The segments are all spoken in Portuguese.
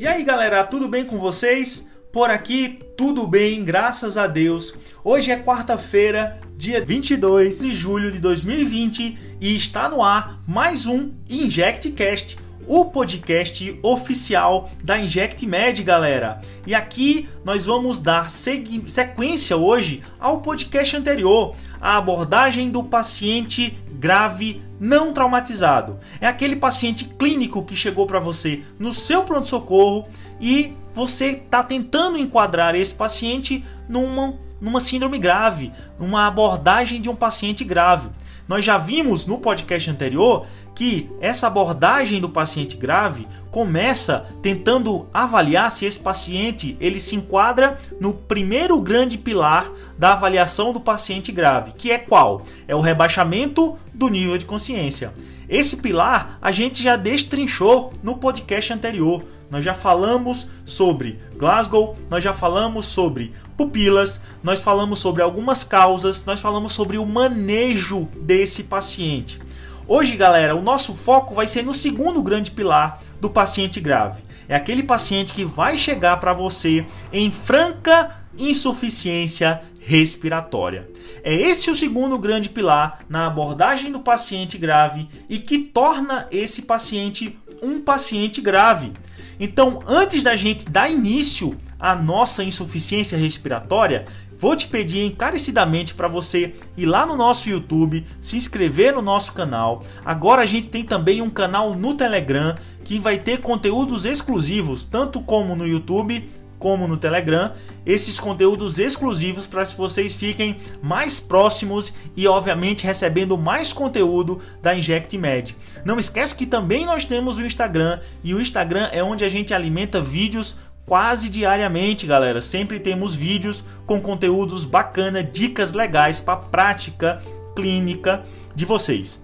E aí galera, tudo bem com vocês? Por aqui tudo bem, graças a Deus. Hoje é quarta-feira, dia 22 de julho de 2020 e está no ar mais um InjectCast, o podcast oficial da InjectMed, galera. E aqui nós vamos dar sequência hoje ao podcast anterior, a abordagem do paciente grave não traumatizado. É aquele paciente clínico que chegou para você no seu pronto-socorro e você está tentando enquadrar esse paciente numa, numa síndrome grave, numa abordagem de um paciente grave. Nós já vimos no podcast anterior que essa abordagem do paciente grave começa tentando avaliar se esse paciente ele se enquadra no primeiro grande pilar da avaliação do paciente grave, que é qual? É o rebaixamento do nível de consciência. Esse pilar a gente já destrinchou no podcast anterior. Nós já falamos sobre Glasgow, nós já falamos sobre pupilas, nós falamos sobre algumas causas, nós falamos sobre o manejo desse paciente. Hoje, galera, o nosso foco vai ser no segundo grande pilar do paciente grave. É aquele paciente que vai chegar para você em franca insuficiência respiratória. É esse o segundo grande pilar na abordagem do paciente grave e que torna esse paciente um paciente grave. Então, antes da gente dar início à nossa insuficiência respiratória, vou te pedir encarecidamente para você ir lá no nosso YouTube, se inscrever no nosso canal. Agora a gente tem também um canal no Telegram que vai ter conteúdos exclusivos, tanto como no YouTube como no Telegram, esses conteúdos exclusivos para que vocês fiquem mais próximos e obviamente recebendo mais conteúdo da InjectMed. Não esquece que também nós temos o Instagram e o Instagram é onde a gente alimenta vídeos quase diariamente, galera. Sempre temos vídeos com conteúdos bacana, dicas legais para prática clínica de vocês.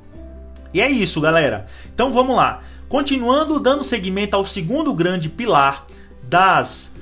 E é isso, galera. Então vamos lá. Continuando dando seguimento ao segundo grande pilar das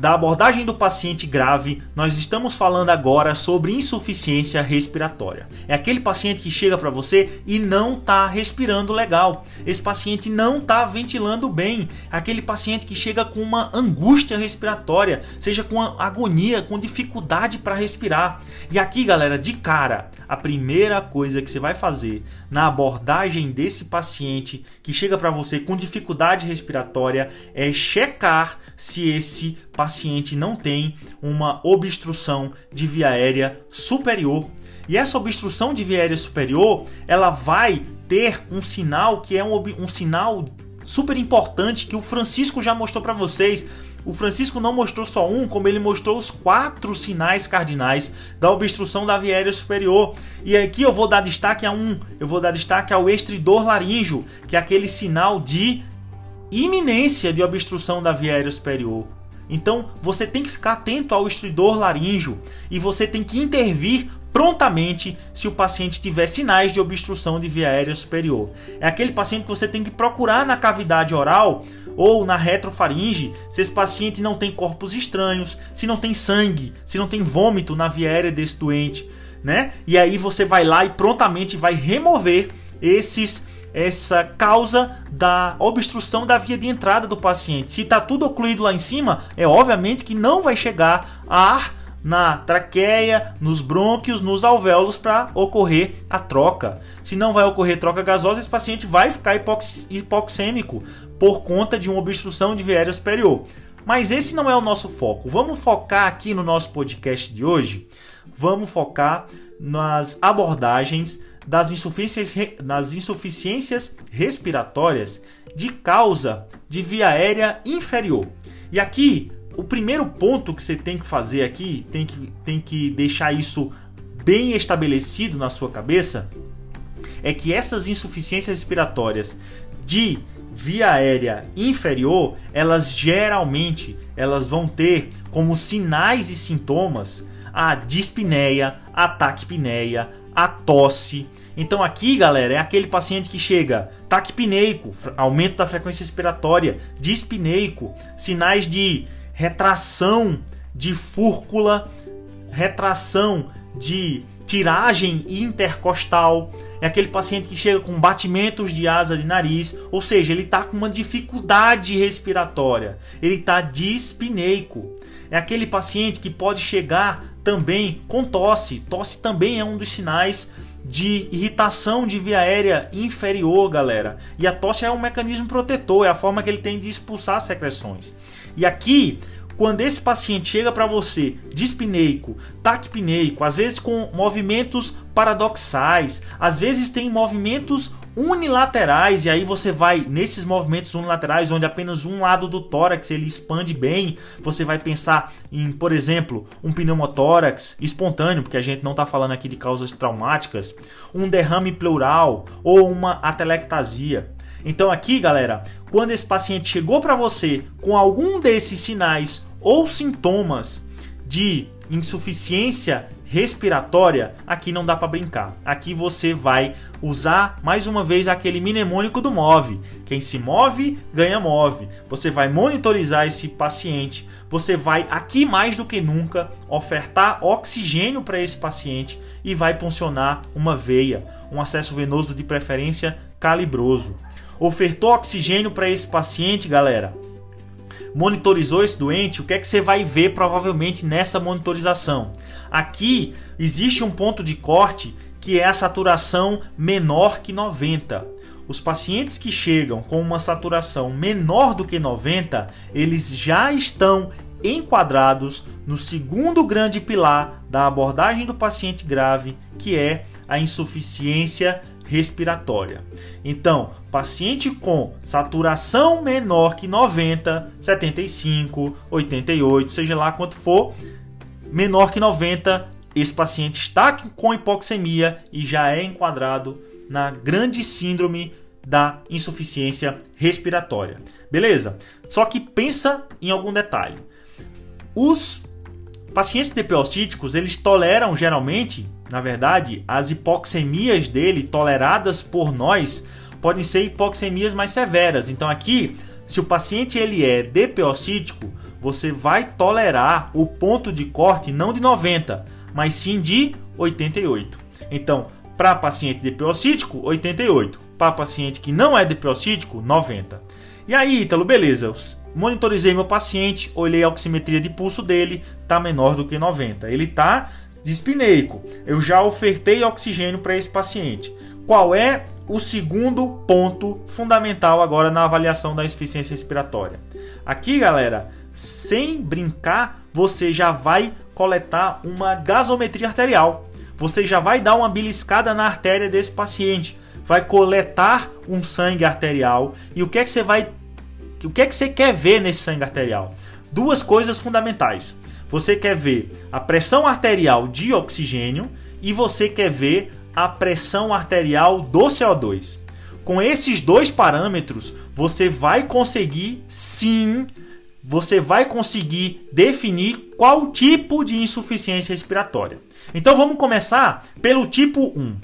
da abordagem do paciente grave, nós estamos falando agora sobre insuficiência respiratória. É aquele paciente que chega para você e não está respirando legal. Esse paciente não está ventilando bem. É aquele paciente que chega com uma angústia respiratória, seja com agonia, com dificuldade para respirar. E aqui, galera, de cara, a primeira coisa que você vai fazer na abordagem desse paciente que chega para você com dificuldade respiratória é checar se esse paciente não tem uma obstrução de via aérea superior. E essa obstrução de via aérea superior, ela vai ter um sinal que é um, um sinal super importante que o Francisco já mostrou para vocês o Francisco não mostrou só um, como ele mostrou os quatro sinais cardinais da obstrução da via aérea superior. E aqui eu vou dar destaque a um, eu vou dar destaque ao estridor laríngeo, que é aquele sinal de iminência de obstrução da via aérea superior. Então você tem que ficar atento ao estridor laríngeo e você tem que intervir prontamente se o paciente tiver sinais de obstrução de via aérea superior. É aquele paciente que você tem que procurar na cavidade oral ou na retrofaringe se esse paciente não tem corpos estranhos, se não tem sangue, se não tem vômito na via aérea desse doente, né? E aí você vai lá e prontamente vai remover esses essa causa da obstrução da via de entrada do paciente. Se está tudo ocluído lá em cima, é obviamente que não vai chegar ar na traqueia, nos brônquios, nos alvéolos para ocorrer a troca. Se não vai ocorrer troca gasosa, esse paciente vai ficar hipox hipoxêmico por conta de uma obstrução de viária superior. Mas esse não é o nosso foco. Vamos focar aqui no nosso podcast de hoje. Vamos focar nas abordagens das insuficiências, das insuficiências respiratórias de causa de via aérea inferior. E aqui o primeiro ponto que você tem que fazer aqui, tem que, tem que deixar isso bem estabelecido na sua cabeça, é que essas insuficiências respiratórias de via aérea inferior, elas geralmente elas vão ter como sinais e sintomas a dispneia, a taquipneia, a tosse. Então aqui, galera, é aquele paciente que chega taquipneico, aumento da frequência respiratória, dispneico, sinais de retração de fúrcula, retração de tiragem intercostal, é aquele paciente que chega com batimentos de asa de nariz, ou seja, ele está com uma dificuldade respiratória, ele está dispneico. É aquele paciente que pode chegar também com tosse. Tosse também é um dos sinais de irritação de via aérea inferior, galera. E a tosse é um mecanismo protetor, é a forma que ele tem de expulsar secreções. E aqui quando esse paciente chega para você dispneico, taquipneico, às vezes com movimentos paradoxais, às vezes tem movimentos unilaterais e aí você vai nesses movimentos unilaterais onde apenas um lado do tórax ele expande bem, você vai pensar em, por exemplo, um pneumotórax espontâneo, porque a gente não está falando aqui de causas traumáticas, um derrame pleural ou uma atelectasia. Então aqui, galera, quando esse paciente chegou para você com algum desses sinais ou sintomas de insuficiência respiratória, aqui não dá para brincar. Aqui você vai usar mais uma vez aquele mnemônico do MOVE. Quem se move, ganha move. Você vai monitorizar esse paciente. Você vai aqui mais do que nunca ofertar oxigênio para esse paciente e vai funcionar uma veia, um acesso venoso de preferência calibroso. Ofertou oxigênio para esse paciente, galera monitorizou esse doente, o que é que você vai ver provavelmente nessa monitorização? Aqui existe um ponto de corte que é a saturação menor que 90. Os pacientes que chegam com uma saturação menor do que 90, eles já estão enquadrados no segundo grande pilar da abordagem do paciente grave, que é a insuficiência respiratória. Então, paciente com saturação menor que 90, 75, 88, seja lá quanto for, menor que 90, esse paciente está com hipoxemia e já é enquadrado na grande síndrome da insuficiência respiratória. Beleza? Só que pensa em algum detalhe. Os pacientes DPOcíticos, eles toleram geralmente na verdade, as hipoxemias dele toleradas por nós podem ser hipoxemias mais severas. Então aqui, se o paciente ele é DPOcítico, você vai tolerar o ponto de corte não de 90, mas sim de 88. Então, para paciente DPOcítico, 88. Para paciente que não é DPOcítico, 90. E aí, Ítalo, beleza. Monitorizei meu paciente, olhei a oximetria de pulso dele, tá menor do que 90. Ele tá dispneico. Eu já ofertei oxigênio para esse paciente. Qual é o segundo ponto fundamental agora na avaliação da insuficiência respiratória? Aqui, galera, sem brincar, você já vai coletar uma gasometria arterial. Você já vai dar uma beliscada na artéria desse paciente, vai coletar um sangue arterial e o que é que você vai o que é que você quer ver nesse sangue arterial? Duas coisas fundamentais. Você quer ver a pressão arterial de oxigênio e você quer ver a pressão arterial do CO2. Com esses dois parâmetros, você vai conseguir sim, você vai conseguir definir qual tipo de insuficiência respiratória. Então vamos começar pelo tipo 1.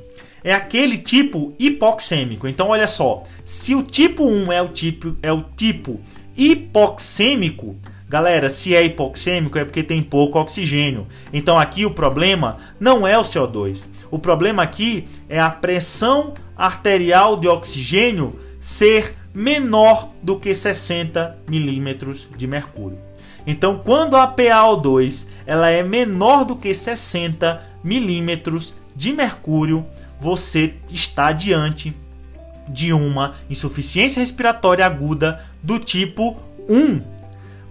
É aquele tipo hipoxêmico. Então olha só, se o tipo 1 é o tipo é o tipo hipoxêmico, Galera, se é hipoxêmico é porque tem pouco oxigênio. Então aqui o problema não é o CO2. O problema aqui é a pressão arterial de oxigênio ser menor do que 60 milímetros de mercúrio. Então, quando a PaO2 ela é menor do que 60 milímetros de mercúrio, você está diante de uma insuficiência respiratória aguda do tipo 1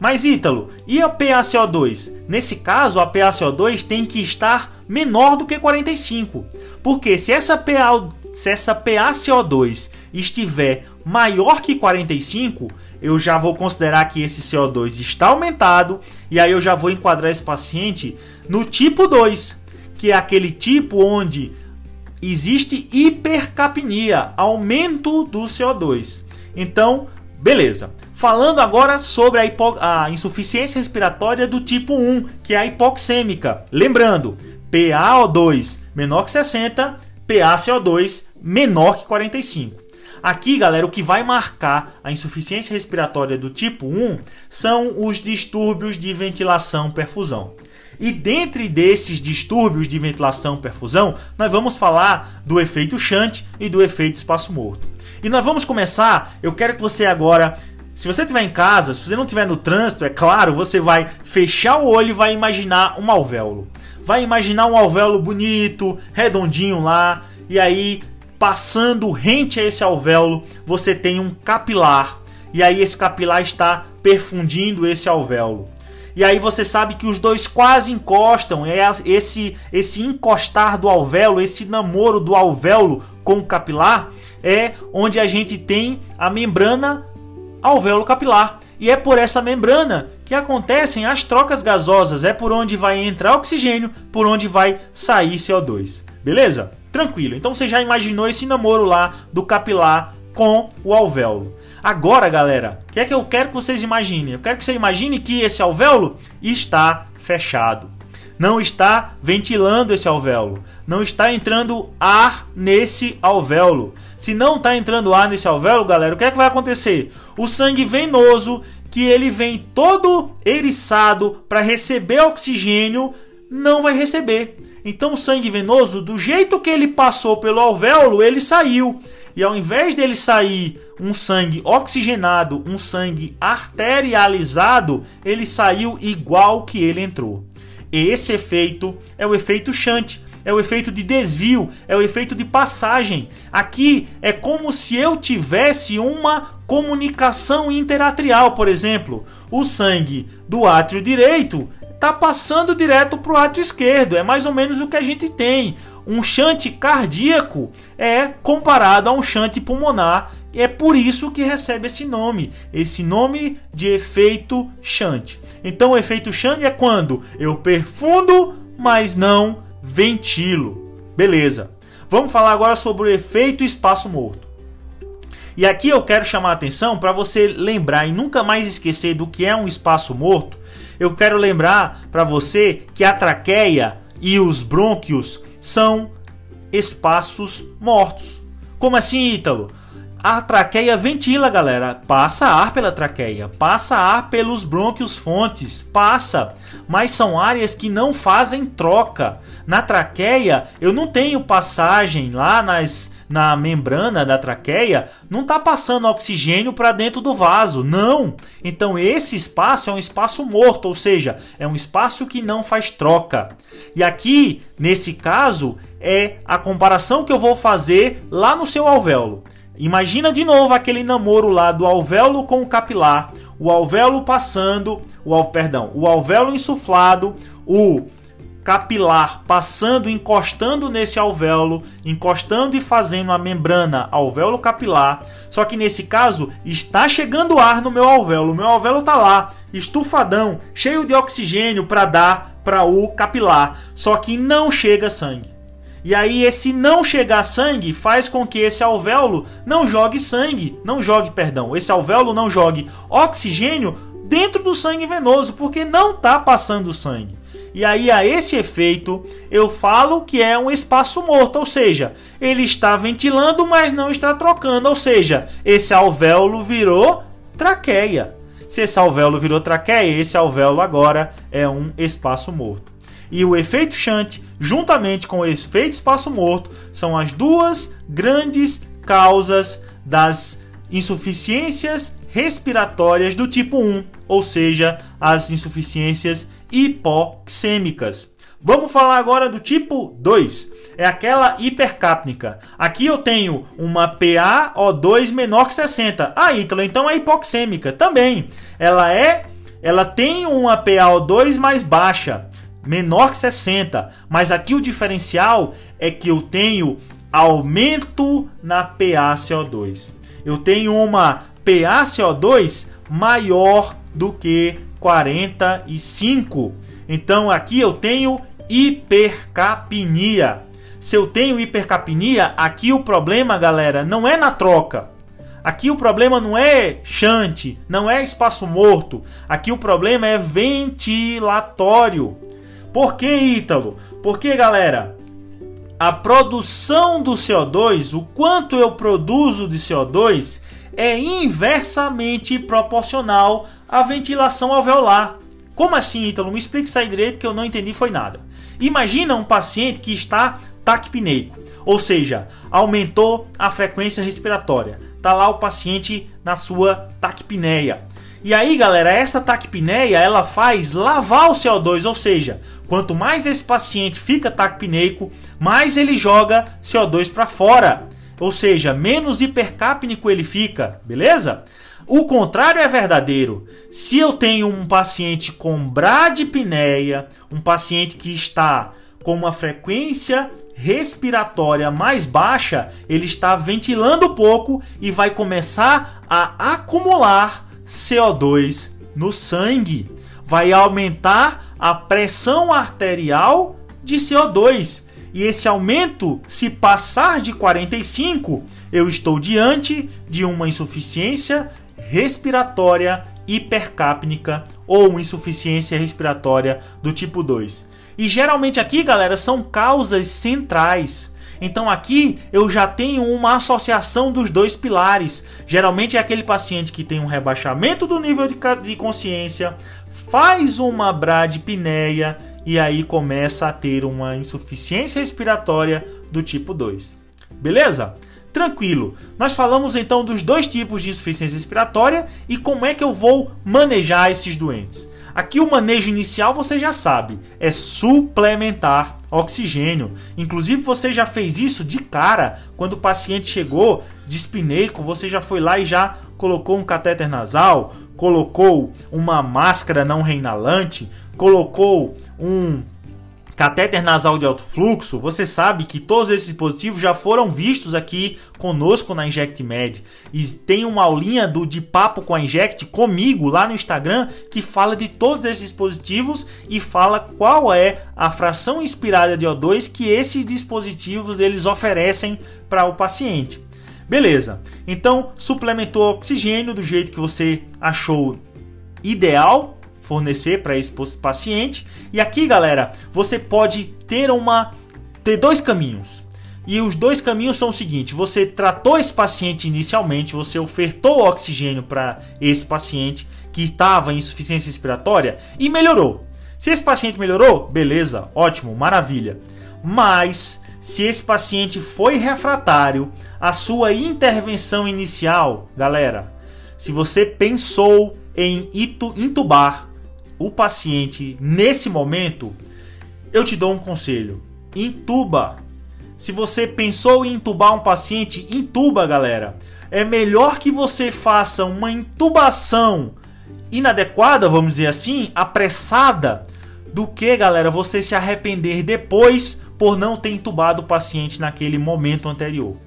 mas Ítalo, e a PaCO2? Nesse caso, a PaCO2 tem que estar menor do que 45. Porque se essa, PA, se essa PaCO2 estiver maior que 45, eu já vou considerar que esse CO2 está aumentado e aí eu já vou enquadrar esse paciente no tipo 2, que é aquele tipo onde existe hipercapnia, aumento do CO2. Então, beleza. Falando agora sobre a, hipo... a insuficiência respiratória do tipo 1, que é a hipoxêmica. Lembrando, PaO2 menor que 60, PaCO2 menor que 45. Aqui, galera, o que vai marcar a insuficiência respiratória do tipo 1 são os distúrbios de ventilação-perfusão. E dentre desses distúrbios de ventilação perfusão, nós vamos falar do efeito Shunt e do efeito espaço morto. E nós vamos começar, eu quero que você agora se você estiver em casa, se você não estiver no trânsito, é claro, você vai fechar o olho e vai imaginar um alvéolo. Vai imaginar um alvéolo bonito, redondinho lá, e aí passando rente a esse alvéolo, você tem um capilar. E aí esse capilar está perfundindo esse alvéolo. E aí você sabe que os dois quase encostam, é esse esse encostar do alvéolo, esse namoro do alvéolo com o capilar é onde a gente tem a membrana alvéolo capilar. E é por essa membrana que acontecem as trocas gasosas, é por onde vai entrar oxigênio, por onde vai sair CO2. Beleza? Tranquilo. Então você já imaginou esse namoro lá do capilar com o alvéolo. Agora, galera, o que é que eu quero que vocês imaginem? Eu quero que você imagine que esse alvéolo está fechado. Não está ventilando esse alvéolo. Não está entrando ar nesse alvéolo. Se não está entrando ar nesse alvéolo, galera, o que é que vai acontecer? O sangue venoso, que ele vem todo eriçado para receber oxigênio, não vai receber. Então o sangue venoso, do jeito que ele passou pelo alvéolo, ele saiu. E ao invés dele sair um sangue oxigenado, um sangue arterializado, ele saiu igual que ele entrou. Esse efeito é o efeito Shunt, é o efeito de desvio, é o efeito de passagem. Aqui é como se eu tivesse uma comunicação interatrial, por exemplo. O sangue do átrio direito está passando direto para o átrio esquerdo. É mais ou menos o que a gente tem um chante cardíaco é comparado a um chante pulmonar. É por isso que recebe esse nome, esse nome de efeito chante. Então, o efeito chante é quando eu perfundo, mas não ventilo. Beleza. Vamos falar agora sobre o efeito espaço morto. E aqui eu quero chamar a atenção para você lembrar e nunca mais esquecer do que é um espaço morto. Eu quero lembrar para você que a traqueia e os brônquios são espaços mortos. Como assim, Ítalo? A traqueia ventila, galera. Passa ar pela traqueia, passa ar pelos brônquios fontes, passa. Mas são áreas que não fazem troca. Na traqueia, eu não tenho passagem lá nas na membrana da traqueia, não está passando oxigênio para dentro do vaso, não. Então esse espaço é um espaço morto, ou seja, é um espaço que não faz troca. E aqui, nesse caso, é a comparação que eu vou fazer lá no seu alvéolo. Imagina de novo aquele namoro lá do alvéolo com o capilar, o alvéolo passando, o perdão, o alvéolo insuflado, o capilar passando, encostando nesse alvéolo, encostando e fazendo a membrana alvéolo capilar. Só que nesse caso está chegando ar no meu alvéolo. O meu alvéolo está lá, estufadão, cheio de oxigênio para dar para o capilar. Só que não chega sangue. E aí esse não chegar sangue faz com que esse alvéolo não jogue sangue, não jogue, perdão, esse alvéolo não jogue oxigênio dentro do sangue venoso, porque não está passando sangue. E aí, a esse efeito, eu falo que é um espaço morto, ou seja, ele está ventilando, mas não está trocando, ou seja, esse alvéolo virou traqueia. Se esse alvéolo virou traqueia, esse alvéolo agora é um espaço morto. E o efeito Shunt, juntamente com o efeito espaço morto, são as duas grandes causas das insuficiências respiratórias do tipo 1, ou seja, as insuficiências hipoxêmicas. Vamos falar agora do tipo 2. É aquela hipercápnica. Aqui eu tenho uma PaO2 menor que 60. Ah, Ítalo, então é hipoxêmica. Também. Ela é ela tem uma PaO2 mais baixa, menor que 60, mas aqui o diferencial é que eu tenho aumento na PaCO2. Eu tenho uma PaCO2 maior do que 45. Então aqui eu tenho hipercapnia. Se eu tenho hipercapnia, aqui o problema, galera, não é na troca. Aqui o problema não é chante, não é espaço morto. Aqui o problema é ventilatório. Por que, Ítalo? Porque, galera, a produção do CO2, o quanto eu produzo de CO2, é inversamente proporcional à ventilação alveolar. Como assim, Ítalo? Me explique isso aí direito que eu não entendi foi nada. Imagina um paciente que está taquipneico, ou seja, aumentou a frequência respiratória. Tá lá o paciente na sua taquipneia. E aí, galera, essa taquipneia ela faz lavar o CO2, ou seja, quanto mais esse paciente fica taquipneico, mais ele joga CO2 para fora. Ou seja, menos hipercapnico ele fica, beleza? O contrário é verdadeiro. Se eu tenho um paciente com bradipneia, um paciente que está com uma frequência respiratória mais baixa, ele está ventilando pouco e vai começar a acumular CO2 no sangue. Vai aumentar a pressão arterial de CO2. E esse aumento, se passar de 45, eu estou diante de uma insuficiência respiratória hipercápnica ou insuficiência respiratória do tipo 2. E geralmente aqui, galera, são causas centrais. Então aqui eu já tenho uma associação dos dois pilares. Geralmente é aquele paciente que tem um rebaixamento do nível de, de consciência, faz uma bradipneia e aí começa a ter uma insuficiência respiratória do tipo 2. Beleza? Tranquilo. Nós falamos então dos dois tipos de insuficiência respiratória e como é que eu vou manejar esses doentes. Aqui o manejo inicial você já sabe, é suplementar oxigênio. Inclusive você já fez isso de cara quando o paciente chegou dispineico, você já foi lá e já colocou um catéter nasal, colocou uma máscara não reinalante, colocou um Catéter nasal de alto fluxo, você sabe que todos esses dispositivos já foram vistos aqui conosco na InjectMed. E tem uma aulinha do de papo com a Inject comigo lá no Instagram que fala de todos esses dispositivos e fala qual é a fração inspirada de O2 que esses dispositivos eles oferecem para o paciente. Beleza. Então, suplementou oxigênio do jeito que você achou ideal fornecer para esse paciente. E aqui, galera, você pode ter uma ter dois caminhos. E os dois caminhos são o seguinte: você tratou esse paciente inicialmente, você ofertou oxigênio para esse paciente que estava em insuficiência respiratória e melhorou. Se esse paciente melhorou, beleza, ótimo, maravilha. Mas se esse paciente foi refratário, a sua intervenção inicial, galera, se você pensou em intubar o paciente nesse momento, eu te dou um conselho: intuba. Se você pensou em intubar um paciente, intuba, galera. É melhor que você faça uma intubação inadequada, vamos dizer assim, apressada, do que, galera, você se arrepender depois por não ter intubado o paciente naquele momento anterior.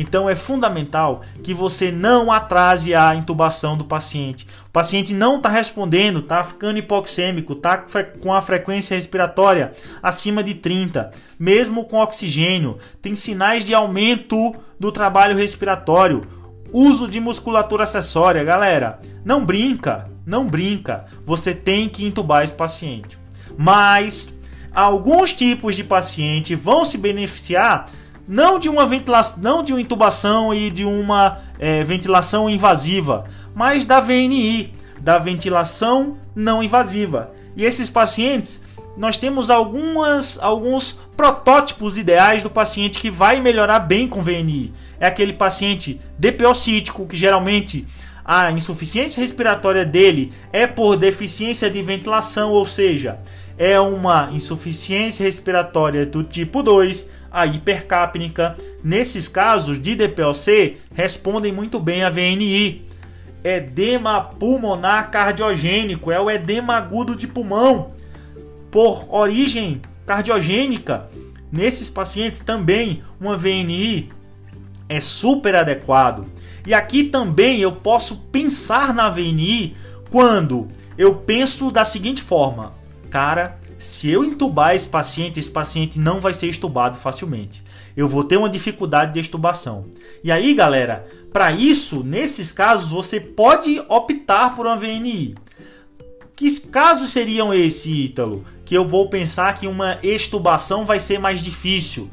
Então é fundamental que você não atrase a intubação do paciente. O paciente não está respondendo, está ficando hipoxêmico, está com a frequência respiratória acima de 30, mesmo com oxigênio, tem sinais de aumento do trabalho respiratório. Uso de musculatura acessória, galera, não brinca, não brinca. Você tem que intubar esse paciente. Mas alguns tipos de paciente vão se beneficiar não de uma ventilação, não de uma intubação e de uma é, ventilação invasiva, mas da VNI, da ventilação não invasiva. E esses pacientes, nós temos algumas, alguns protótipos ideais do paciente que vai melhorar bem com VNI. É aquele paciente DPOcítico, que geralmente a insuficiência respiratória dele é por deficiência de ventilação, ou seja, é uma insuficiência respiratória do tipo 2 a hipercapnica. Nesses casos de DPOC, respondem muito bem a VNI. Edema pulmonar cardiogênico é o edema agudo de pulmão por origem cardiogênica. Nesses pacientes também uma VNI é super adequado. E aqui também eu posso pensar na VNI quando eu penso da seguinte forma: cara, se eu entubar esse paciente, esse paciente não vai ser estubado facilmente. Eu vou ter uma dificuldade de estubação. E aí, galera, para isso, nesses casos, você pode optar por uma VNI. Que casos seriam esse, Ítalo? Que eu vou pensar que uma extubação vai ser mais difícil.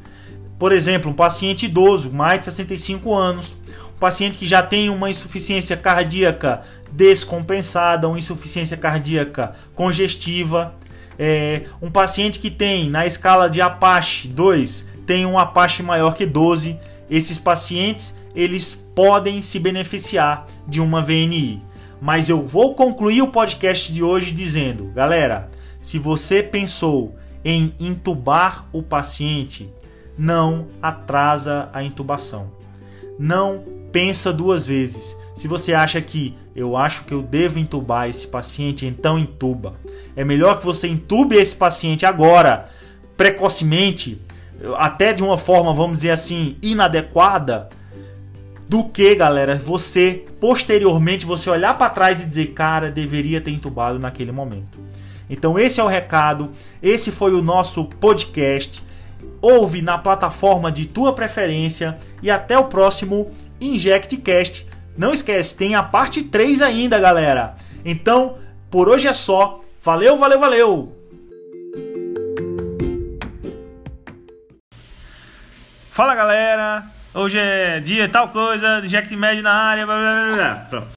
Por exemplo, um paciente idoso, mais de 65 anos, um paciente que já tem uma insuficiência cardíaca descompensada, uma insuficiência cardíaca congestiva, é, um paciente que tem na escala de Apache 2 tem um Apache maior que 12, esses pacientes eles podem se beneficiar de uma VNI. Mas eu vou concluir o podcast de hoje dizendo, galera, se você pensou em intubar o paciente, não atrasa a intubação. Não pensa duas vezes. Se você acha que eu acho que eu devo intubar esse paciente, então intuba. É melhor que você intube esse paciente agora, precocemente, até de uma forma, vamos dizer assim, inadequada, do que, galera, você posteriormente você olhar para trás e dizer, cara, deveria ter entubado naquele momento. Então esse é o recado, esse foi o nosso podcast. Ouve na plataforma de tua preferência e até o próximo InjectCast. Não esquece, tem a parte 3 ainda, galera. Então, por hoje é só. Valeu, valeu, valeu! Fala galera, hoje é dia tal coisa, Inject Med na área, blá blá blá. Pronto.